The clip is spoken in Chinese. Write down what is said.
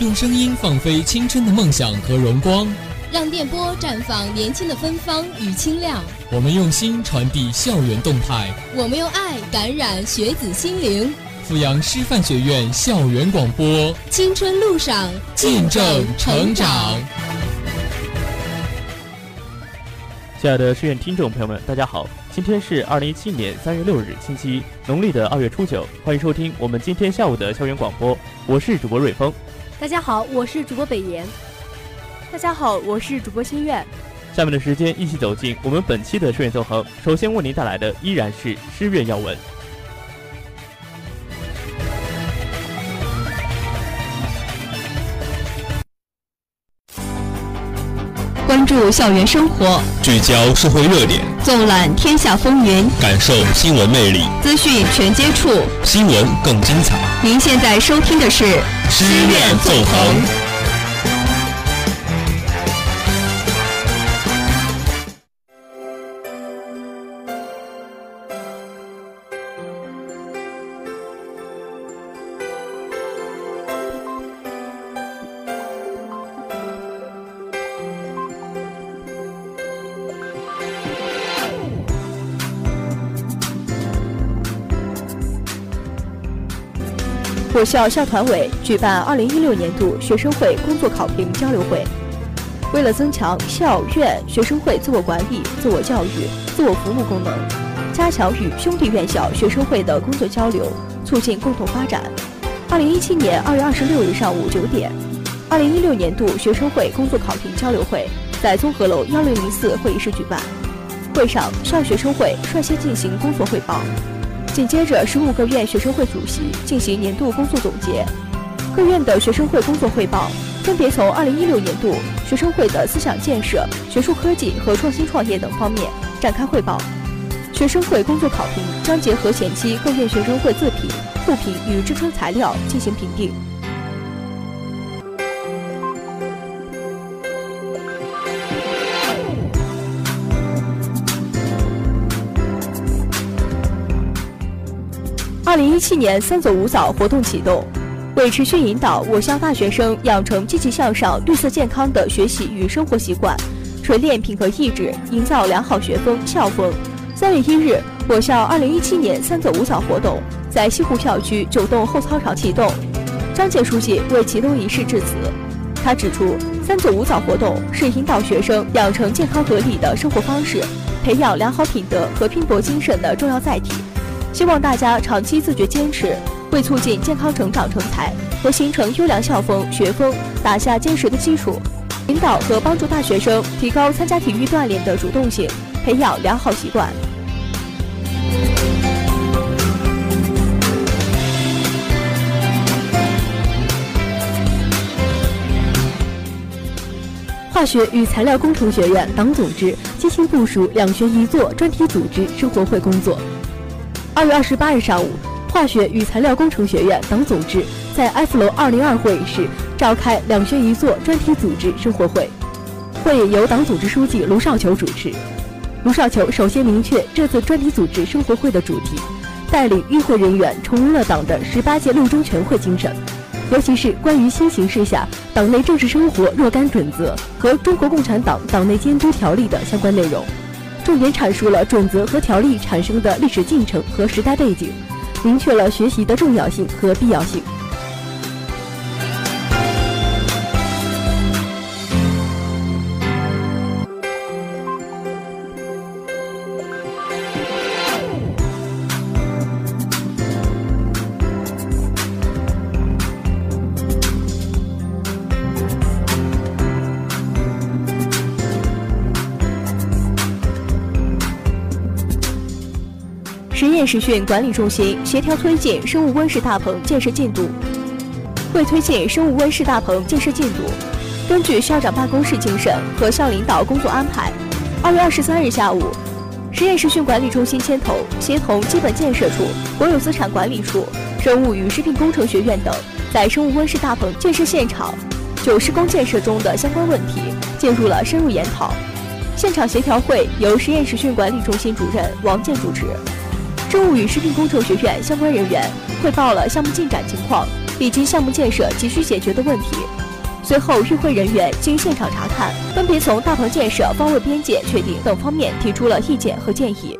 用声音放飞青春的梦想和荣光，让电波绽放年轻的芬芳与清亮。我们用心传递校园动态，我们用爱感染学子心灵。阜阳师范学院校园广播，青春路上见证成长。亲爱的师院听众朋友们，大家好，今天是二零一七年三月六日，星期一，农历的二月初九，欢迎收听我们今天下午的校园广播，我是主播瑞峰。大家好，我是主播北岩。大家好，我是主播心愿。下面的时间，一起走进我们本期的诗乐纵横。首先为您带来的依然是诗苑要闻。注校园生活，聚焦社会热点，纵览天下风云，感受新闻魅力，资讯全接触，新闻更精彩。您现在收听的是师院纵横。我校校团委举办二零一六年度学生会工作考评交流会。为了增强校院学生会自我管理、自我教育、自我服务功能，加强与兄弟院校学生会的工作交流，促进共同发展，二零一七年二月二十六日上午九点，二零一六年度学生会工作考评交流会在综合楼幺零零四会议室举办。会上，校学生会率先进行工作汇报。紧接着，十五个院学生会主席进行年度工作总结，各院的学生会工作汇报分别从二零一六年度学生会的思想建设、学术科技和创新创业等方面展开汇报。学生会工作考评将结合前期各院学生会自评、互评与支撑材料进行评定。二零一七年“三走五早”活动启动，为持续引导我校大学生养成积极向上、绿色健康的学习与生活习惯，锤炼品格意志，营造良好学风校风。三月一日，我校二零一七年“三走五早”活动在西湖校区九栋后操场启动。张建书记为启动仪式致辞，他指出，“三走五早”活动是引导学生养成健康合理的生活方式，培养良好品德和拼搏精神的重要载体。希望大家长期自觉坚持，为促进健康成长成才和形成优良校风学风打下坚实的基础，引导和帮助大学生提高参加体育锻炼的主动性，培养良好习惯。化学与材料工程学院党组织精心部署两学一做专题组织生活会工作。二月二十八日上午，化学与材料工程学院党总支在 F 楼二零二会议室召开“两学一做”专题组织生活会。会由党组织书记卢少球主持。卢少球首先明确这次专题组织生活会的主题，带领与会人员重温了党的十八届六中全会精神，尤其是关于新形势下党内政治生活若干准则和中国共产党党内监督条例的相关内容。重点阐述了准则和条例产生的历史进程和时代背景，明确了学习的重要性和必要性。实验室训管理中心协调推进生物温室大棚建设进度。为推进生物温室大棚建设进度，根据校长办公室精神和校领导工作安排，二月二十三日下午，实验实训管理中心牵头，协同基本建设处、国有资产管理处、生物与食品工程学院等，在生物温室大棚建设现场就施工建设中的相关问题进入了深入研讨。现场协调会由实验实训管理中心主任王健主持。生物与食品工程学院相关人员汇报了项目进展情况，以及项目建设急需解决的问题。随后，与会人员经现场查看，分别从大棚建设、方位边界确定等方面提出了意见和建议。